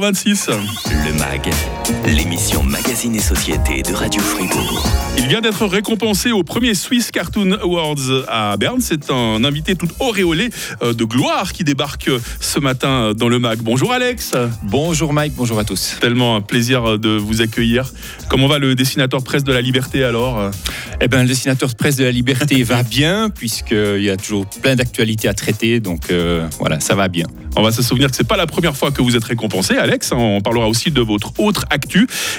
26. Le MAG, l'émission Magazine et Société de Radio Fribourg. Il vient d'être récompensé au premier Swiss Cartoon Awards à Berne. C'est un invité tout auréolé euh, de gloire qui débarque ce matin dans le MAG. Bonjour Alex. Bonjour Mike, bonjour à tous. Tellement un plaisir de vous accueillir. Comment va le dessinateur presse de la liberté alors Eh bien, le dessinateur presse de la liberté va bien, puisqu'il y a toujours plein d'actualités à traiter. Donc euh, voilà, ça va bien. On va se souvenir que c'est pas la première fois que vous êtes récompensé, Alex. On parlera aussi de votre autre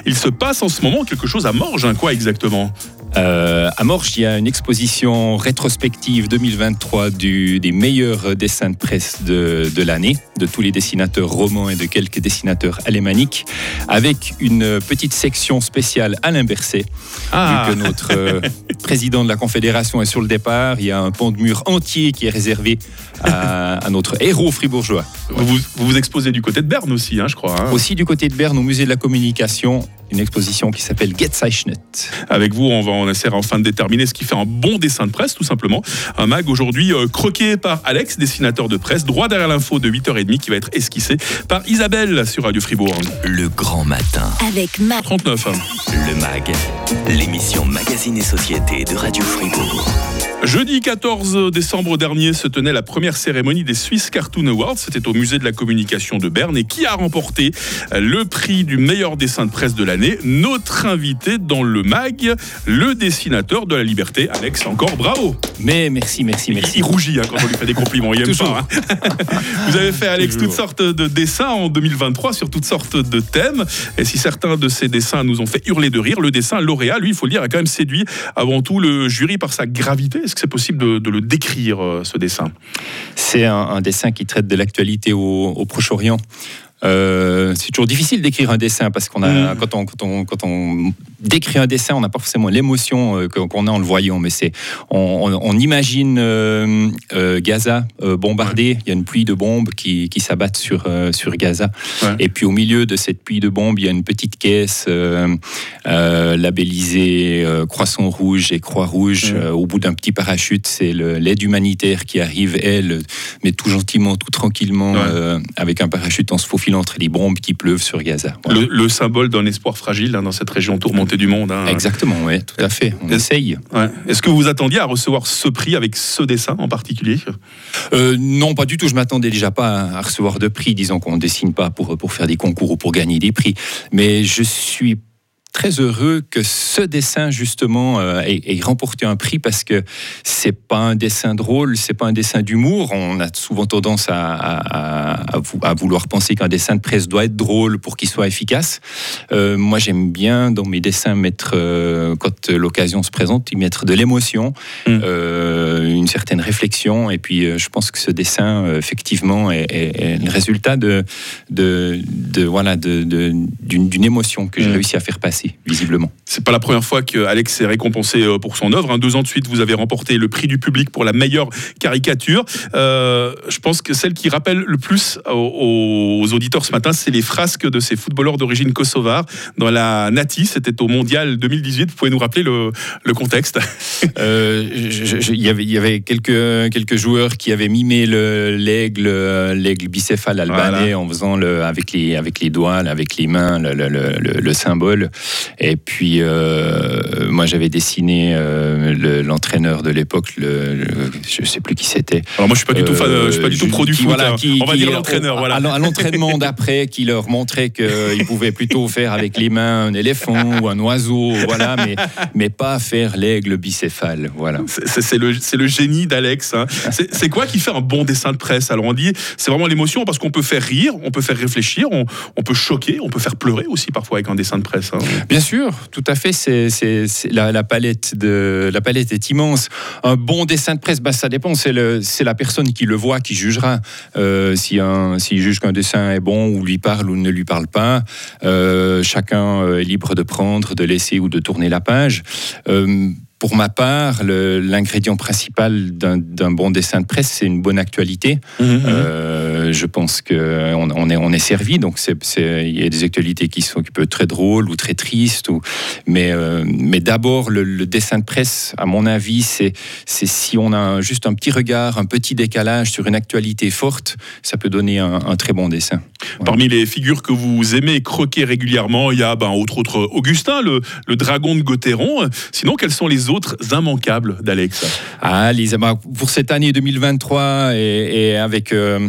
Il se passe en ce moment quelque chose à Morges, hein, quoi exactement? Euh, à Morges, il y a une exposition rétrospective 2023 du, des meilleurs dessins de presse de, de l'année, de tous les dessinateurs romans et de quelques dessinateurs alémaniques, avec une petite section spéciale Alain Berset. Ah. Vu que notre euh, président de la Confédération est sur le départ, il y a un pont de mur entier qui est réservé à, à notre héros fribourgeois. Vous, vous vous exposez du côté de Berne aussi, hein, je crois. hein. Aussi du côté de Berne, au musée de la communication, une exposition qui s'appelle Getzeichnet. Avec vous, on va on essaiera enfin de déterminer ce qui fait un bon dessin de presse, tout simplement. Un mag aujourd'hui euh, croqué par Alex, dessinateur de presse, droit derrière l'info de 8h30 qui va être esquissé par Isabelle sur Radio Fribourg. Le grand matin. Avec Mac. 39. Le MAG, l'émission Magazine et Société de Radio Fribourg. Jeudi 14 décembre dernier se tenait la première cérémonie des Swiss Cartoon Awards. C'était au musée de la communication de Berne. Et qui a remporté le prix du meilleur dessin de presse de l'année Notre invité dans le mag, le dessinateur de la liberté, Alex. Encore bravo Mais merci, merci, merci. Il rougit hein, quand on lui fait des compliments, il aime pas. hein. Vous avez fait, Alex, Toujours. toutes sortes de dessins en 2023 sur toutes sortes de thèmes. Et si certains de ces dessins nous ont fait hurler de rire, le dessin lauréat, lui, il faut le dire, a quand même séduit avant tout le jury par sa gravité. Est-ce que c'est possible de, de le décrire, euh, ce dessin? C'est un, un dessin qui traite de l'actualité au, au Proche-Orient. Euh, c'est toujours difficile d'écrire un dessin parce qu'on a, Mm. quand, on, quand, on, quand on décrit un dessin, on n'a pas forcément l'émotion euh, qu'on a en le voyant, mais c'est on, imagine euh, euh, Gaza euh, bombardé, il y a une pluie de bombes qui, qui s'abattent sur, sur Gaza, Ouais. et puis au milieu de cette pluie de bombes, il y a une petite caisse labellisée Croissant Rouge et Croix Rouge. Au bout d'un petit parachute, c'est l'aide humanitaire qui arrive, elle, mais tout gentiment, tout tranquillement, avec un parachute en se faufilant entre les bombes qui pleuvent sur Gaza. Le symbole d'un espoir fragile hein, dans cette région tourmentée du monde. hein. Exactement, oui, tout à fait. On essaye. Ouais. Est-ce que vous vous attendiez à recevoir ce prix avec ce dessin en particulier? Euh, non, pas du tout. Je m'attendais déjà pas à recevoir de prix. Disons qu'on ne dessine pas pour, pour faire des concours ou pour gagner des prix. Mais je suis très heureux que ce dessin justement euh, ait, ait remporté un prix parce que c'est pas un dessin drôle, c'est pas un dessin d'humour. On a souvent tendance à, à- à vou- à vouloir penser qu'un dessin de presse doit être drôle pour qu'il soit efficace. Euh, moi, j'aime bien dans mes dessins mettre, euh, quand l'occasion se présente, y mettre de l'émotion, Mm. une certaine réflexion. Et puis, je pense que ce dessin, effectivement, est, est- est le résultat de, de, de- voilà, de- d'une émotion que j'ai Mm. réussi à faire passer, visiblement. C'est pas la première fois que Alex est récompensé euh, pour son œuvre. hein. Deux ans de suite, vous avez remporté le prix du public pour la meilleure caricature. Euh, je pense que celle qui rappelle le plus aux, aux auditeurs ce matin, c'est les frasques de ces footballeurs d'origine kosovare dans la Nati. C'était au Mondial 2018. Vous pouvez nous rappeler le, le contexte? Euh, Il y avait, il y avait quelques, quelques joueurs qui avaient mimé le- l'aigle l'aigle bicéphale albanais Voilà. en faisant le, avec, les, avec les doigts, avec les mains, le, le- le- le- le symbole. Et puis, euh, moi, j'avais dessiné euh, le- l'entraîneur de l'époque, le, le- je ne sais plus qui c'était. Alors moi, je suis pas du tout fan, euh, je suis pas du tout qui- pro du qui, foot. voilà, hein. qui- On va qui, dire l'entraîneur. Voilà. À, l'entraînement d'après, qui leur montrait qu'ils pouvaient plutôt faire avec les mains un éléphant ou un oiseau, voilà, mais, mais pas faire l'aigle bicéphale. Voilà. C'est- le, le génie d'Alex. hein. C'est c'est quoi qui fait un bon dessin de presse Alors on dit, c'est vraiment l'émotion parce qu'on peut faire rire, on peut faire réfléchir, on, on peut choquer, on peut faire pleurer aussi parfois avec un dessin de presse. hein. Bien sûr, tout à fait. La, palette est immense. Un bon dessin de presse, bah, ça dépend. C'est, la personne qui le voit qui jugera. Euh, si s'il juge qu'un dessin est bon ou lui parle ou ne lui parle pas, euh, chacun euh, est libre de prendre, de laisser ou de tourner la page. Pour ma part, l'ingrédient principal d'un bon dessin de presse, c'est une bonne actualité. Mmh, mmh. Euh, je pense qu'on on est, on est servi, donc il y a des actualités qui, sont, peuvent être très drôles ou très tristes. Ou, mais euh, mais d'abord, le, dessin de presse, à mon avis, c'est si on a juste un petit regard, un petit décalage sur une actualité forte, ça peut donner un, très bon dessin. Parmi les figures que vous aimez croquer régulièrement, il y a, ben, autre, autre Augustin, le, le dragon de Gauthéron. Sinon, quels sont les autres immanquables d'Alex ah, les, Pour cette année 2023 et, avec, euh,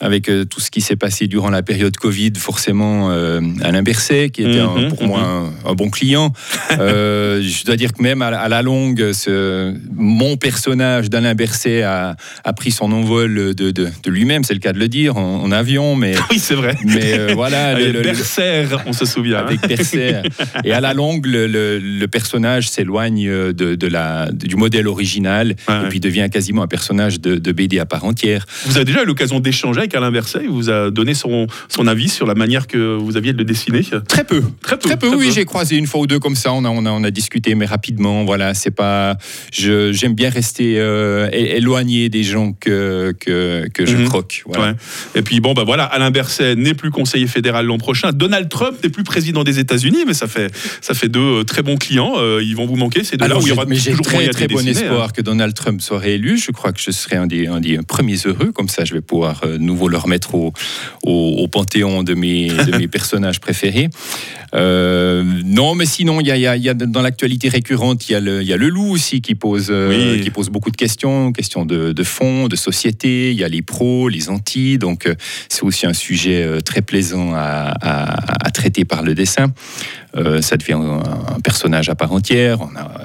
avec euh, tout ce qui s'est passé durant la période Covid, forcément, euh, Alain Berset, qui était mhm, pour moi mhm. un, bon client. je dois dire que même à, la longue, ce, mon personnage d'Alain Berset a, a, pris son envol de, de, lui-même, c'est le cas de le dire, en, avion. Mais, oui, c'est vrai. Mais voilà. avec Berser, on se souvient. Avec Berser. Et à la longue, le, le personnage s'éloigne de, de, la, du modèle original et puis devient quasiment un personnage de, de, BD à part entière. Vous avez déjà eu l'occasion d'échanger avec Alain Berset Il vous a donné son, son avis sur la manière que vous aviez de le dessiner? Très peu. Très peu, très peu oui. J'ai croisé une fois ou deux comme ça. On a, on a, on a discuté, mais rapidement. Voilà, c'est pas. J'aime bien rester euh, éloigné des gens que, que, que je mhm. croque. Voilà. Et puis, bon, bah voilà, Alain Berset n'est plus conseiller fédéral l'an prochain. Donald Trump n'est plus président des États-Unis, mais ça fait, ça fait deux euh, très bons clients. Euh, ils vont vous manquer. C'est Alors, mais j'ai très, très bon espoir hein. que Donald Trump soit réélu. Je crois que je serai un des, un des premiers heureux. Comme ça, je vais pouvoir euh, nouveau le remettre au, au, panthéon de mes, de mes personnages préférés. Euh, non, mais sinon, il y a, y a, dans l'actualité récurrente, il y, a le, y a le loup aussi qui pose, euh, qui pose beaucoup de questions, questions de, de fond, de société. Il y a les pros, les anti. Donc, c'est aussi un sujet très plaisant à, à, à traiter par le dessin. Euh, ça devient un, personnage à part entière. On a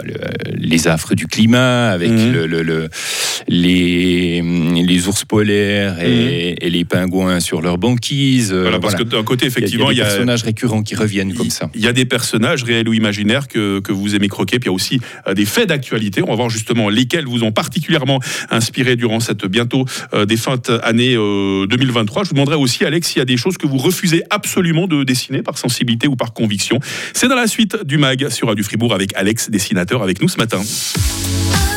les affres du climat avec mhm. le, les, les, ours polaires et, mhm. et, les pingouins sur leur banquise. Euh, voilà, parce que d'un côté, effectivement, il y a, des personnages récurrents qui reviennent comme ça. Il y a des personnages réels ou imaginaires que, que vous aimez croquer. Puis il y a aussi euh, des faits d'actualité. On va voir justement lesquels vous ont particulièrement inspiré durant cette bientôt des fins d'année 2023. Je vous demanderai aussi, Alex, s'il y a des choses que vous refusez absolument de dessiner par sensibilité ou par conviction. C'est dans la suite du MAG sur Radio Fribourg avec Alex, dessinateur, avec nous ce matin. «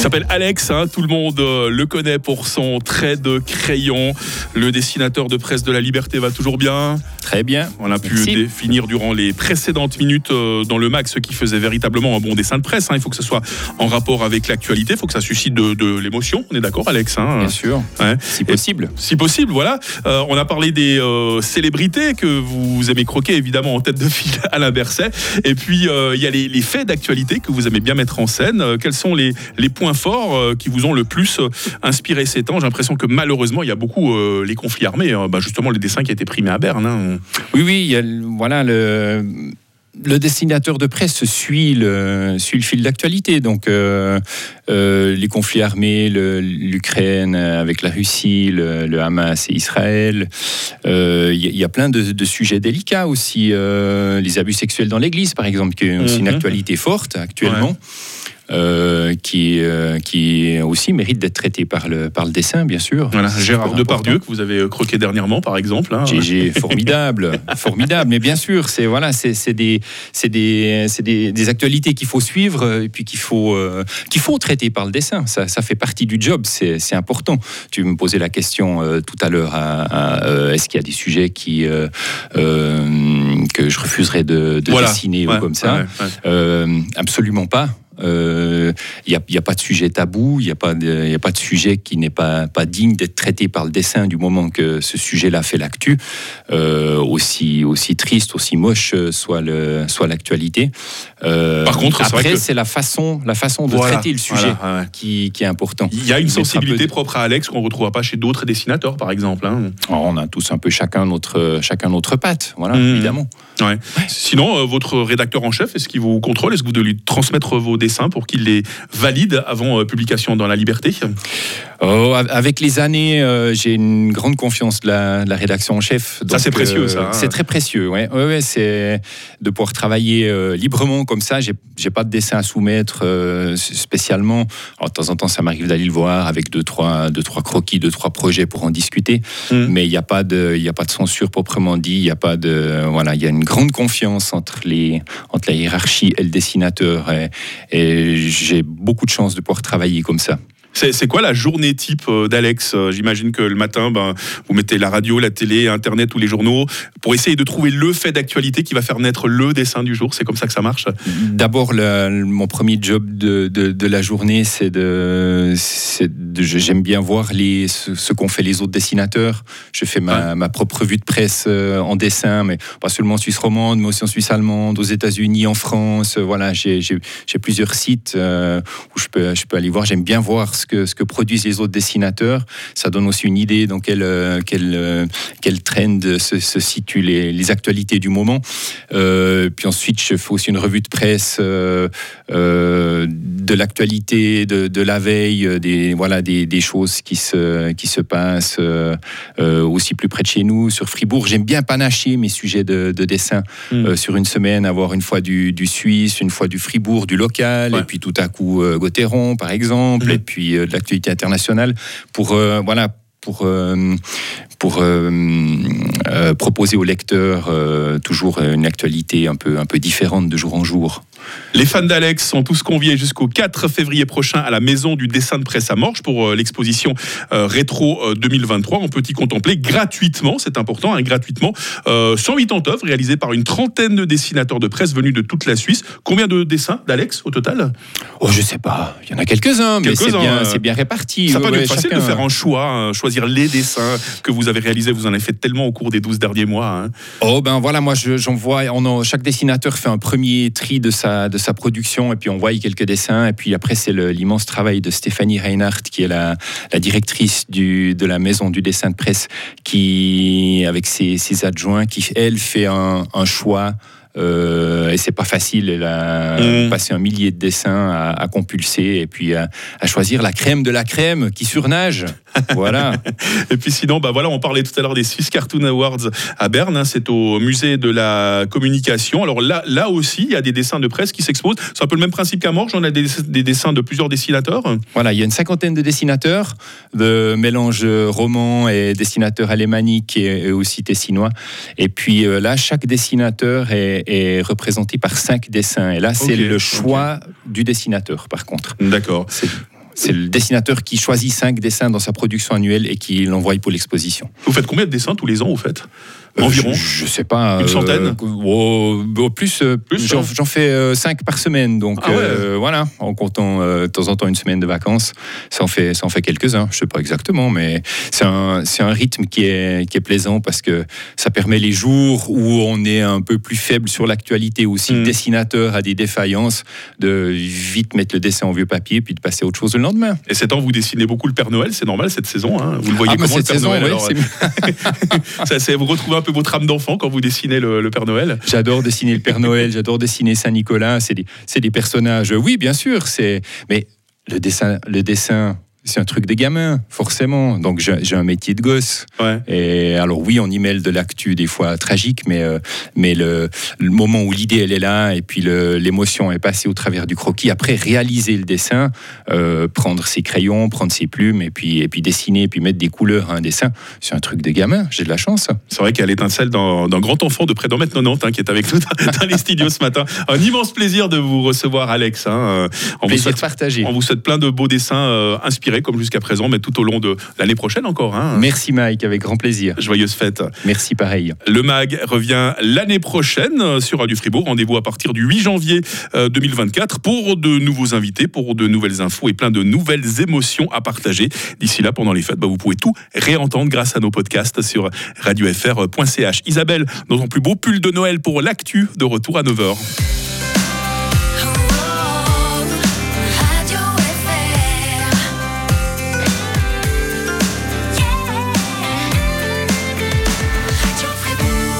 Il s'appelle Alex, hein, tout le monde euh, le connaît pour son trait de crayon. Le dessinateur de presse de la liberté va toujours bien Très bien. On a pu définir durant les précédentes minutes euh, dans le max ce qui faisait véritablement un bon dessin de presse. Hein. Il faut que ce soit en rapport avec l'actualité, il faut que ça suscite de, l'émotion. On est d'accord, Alex hein Bien sûr. Si possible. si possible, voilà. Euh, on a parlé des célébrités que vous aimez croquer, évidemment, en tête de file Alain Berset. Et puis, il y a les, faits d'actualité que vous aimez bien mettre en scène. quels sont les, les points forts euh, qui vous ont le plus euh, inspiré ces temps J'ai l'impression que malheureusement, il y a beaucoup euh, les conflits armés. Hein. Bah, justement, le dessin qui a été primé à Berne. Hein. Oui, oui, il y a, voilà le le dessinateur de presse suit le, suit le fil d'actualité. Donc, les conflits armés, l'Ukraine avec la Russie, le, Hamas et Israël. Il y, a plein de, sujets délicats aussi. les abus sexuels dans l'Église, par exemple, qui est aussi une mhm. actualité forte actuellement. Euh, qui, euh, qui aussi mérite d'être traité par le, par le dessin, bien sûr. Voilà, Gérard Depardieu, que vous avez croqué dernièrement, par exemple. Hein. GG, formidable, formidable. Mais bien sûr, c'est voilà, c'est des, des, des, des, actualités qu'il faut suivre et puis qu'il faut, euh, qu'il faut traiter par le dessin. Ça, ça fait partie du job, c'est important. Tu me posais la question tout à l'heure est-ce qu'il y a des sujets qui, que je refuserais de, dessiner ou comme ça Absolument pas. Il euh, n'y a, a, pas de sujet tabou, il n'y a, pas de, a pas de sujet qui n'est pas, pas digne d'être traité par le dessin du moment que ce sujet-là fait l'actu, euh, aussi, aussi triste, aussi moche soit l'actualité. Soit euh, par contre, après, c'est la façon, la façon de traiter le sujet qui, qui, est important. Il y a une sensibilité propre à Alex qu'on ne retrouvera pas chez d'autres dessinateurs, par exemple. Hein. on a tous un peu chacun notre, chacun notre patte, voilà, mmh. évidemment. Ouais. Sinon, votre rédacteur en chef, est-ce qu'il vous contrôle? Est-ce que vous devez lui transmettre vos dessins dessins pour qu'il les valide avant publication dans la liberté Oh, avec les années, euh, j'ai une grande confiance de la, rédaction en chef. ça, c'est précieux, ça. Hein. C'est très précieux, ouais. ouais, ouais c'est de pouvoir travailler euh, librement comme ça. J'ai, j'ai pas de dessin à soumettre euh, spécialement. Alors, de temps en temps, ça m'arrive d'aller le voir avec deux, trois, deux, trois croquis, deux, trois projets pour en discuter. Hmm. Mais il n'y a pas de, a pas de censure proprement dit. Il y a pas de, voilà, il y a une grande confiance entre les, entre la hiérarchie et le dessinateur. et j'ai beaucoup de chance de pouvoir travailler comme ça. C'est quoi la journée type euh, d'Alex euh, J'imagine que le matin, ben, vous mettez la radio, la télé, Internet ou les journaux pour essayer de trouver le fait d'actualité qui va faire naître le dessin du jour. C'est comme ça que ça marche? D'abord, mon premier job de, de, la journée, c'est de, j'aime bien voir les, ce, qu'ont fait les autres dessinateurs. Je fais ma, ma, propre vue de presse euh, en dessin, mais pas seulement en Suisse romande, mais aussi en Suisse allemande, aux États-Unis, en France. Voilà, j'ai plusieurs sites où je peux, je peux aller voir. J'aime bien voir ce que, ce que produisent les autres dessinateurs. Ça donne aussi une idée dans quelle, euh, quelle, euh, quelle trend se, se situent les, les, actualités du moment. Euh, puis ensuite, je fais aussi une revue de presse de l'actualité, de, de, la veille, des, voilà, des, des, choses qui se, qui se passent aussi plus près de chez nous, sur Fribourg. J'aime bien panacher mes sujets de, de dessin hmm. sur une semaine, avoir une fois du, du, Suisse, une fois du Fribourg, du local, et puis tout à coup Gauthieron, par exemple, hmm. et puis euh, de l'actualité internationale pour euh, voilà pour, euh, pour proposer aux lecteurs toujours une actualité un peu, un peu différente de jour en jour. Les fans d'Alex sont tous conviés jusqu'au 4 février prochain à la Maison du dessin de presse à Morges pour euh, l'exposition euh, Rétro 2023. Euh, On peut y contempler gratuitement, c'est important, hein, gratuitement, 180 œuvres réalisées par une trentaine de dessinateurs de presse venus de toute la Suisse. Combien de dessins d'Alex au total? Oh, je sais pas. Il y en a quelques-uns, mais c'est bien, bien, réparti. Ça n'a pas ouais, facile de faire un choix, hein, choisir les dessins que vous avez réalisés. Vous en avez fait tellement au cours des 12 derniers mois. Hein. Oh, ben voilà, moi j'en vois. chaque dessinateur fait un premier tri de sa, de sa production et puis on voit quelques dessins. Et puis après, c'est l'immense travail de Stéphanie Reinhardt, qui est la, directrice du, de la maison du dessin de presse, qui, avec ses, adjoints, qui, elle, fait un, choix. Euh, et c'est pas facile. Elle a mmh. passé un millier de dessins à, compulser et puis à, à, choisir la crème de la crème qui surnage. Voilà. et puis sinon, bah voilà, on parlait tout à l'heure des Swiss Cartoon Awards à Berne. Hein, c'est au musée de la communication. Alors là, là aussi, il y a des dessins de presse qui s'exposent. C'est un peu le même principe qu'à Morges. On a des, dessins de plusieurs dessinateurs. Voilà, il y a une cinquantaine de dessinateurs, de mélange roman et dessinateurs alémaniques et, aussi tessinois. Et puis euh, là, chaque dessinateur est, représenté par cinq dessins. Et là, c'est le choix du dessinateur, par contre. D'accord. C'est le dessinateur qui choisit cinq dessins dans sa production annuelle et qui l'envoie pour l'exposition. Vous faites combien de dessins tous les ans, vous faites euh, Environ je, ne sais pas. Une centaine? euh, oh, oh, Plus, euh, plus hein. j'en fais 5 par semaine. Donc ah voilà, en comptant de temps en temps une semaine de vacances, ça en fait, ça en fait quelques-uns. Je sais pas exactement, mais c'est un, un, rythme qui est, qui est plaisant parce que ça permet les jours où on est un peu plus faible sur l'actualité, ou si le dessinateur a des défaillances, de vite mettre le dessin en vieux papier puis de passer à autre chose le lendemain. Et c'est temps, vous dessinez beaucoup le Père Noël, c'est normal cette saison. Hein vous le voyez ah, comment le Père Noël alors, ça, Vous retrouvez un peu votre âme d'enfant quand vous dessinez le, Père Noël J'adore dessiner le Père Noël, j'adore dessiner Saint-Nicolas. C'est des, des, personnages. Oui, bien sûr, c'est. Mais le dessin, le dessin c'est un truc des gamins, forcément. Donc j'ai un métier de gosse. Et alors oui, on y mêle de l'actu des fois tragique, mais, euh, mais le, moment où l'idée elle est là et puis l'émotion est passée au travers du croquis. Après réaliser le dessin, euh, prendre ses crayons, prendre ses plumes et puis et puis dessiner et puis mettre des couleurs à un dessin, c'est un truc des gamins. J'ai de la chance. C'est vrai y a l'étincelle d'un grand enfant de près d'un mètre 90 hein, qui est avec nous dans, les studios ce matin. Un immense plaisir de vous recevoir, Alex. Hein. On plaisir vous souhaite, partager. On vous souhaite plein de beaux dessins euh, comme jusqu'à présent, mais tout au long de l'année prochaine encore. Hein. Merci Mike, avec grand plaisir. Joyeuse fête. Merci pareil. Le MAG revient l'année prochaine euh, sur Radio Fribourg. Rendez-vous à partir du 8 janvier 2024 euh, pour de nouveaux invités, pour de nouvelles infos et plein de nouvelles émotions à partager. D'ici là, pendant les fêtes, bah, vous pouvez tout réentendre grâce à nos podcasts sur radiofr.ch. Isabelle, dans ton plus beau pull de Noël pour l'actu, de retour à 9h.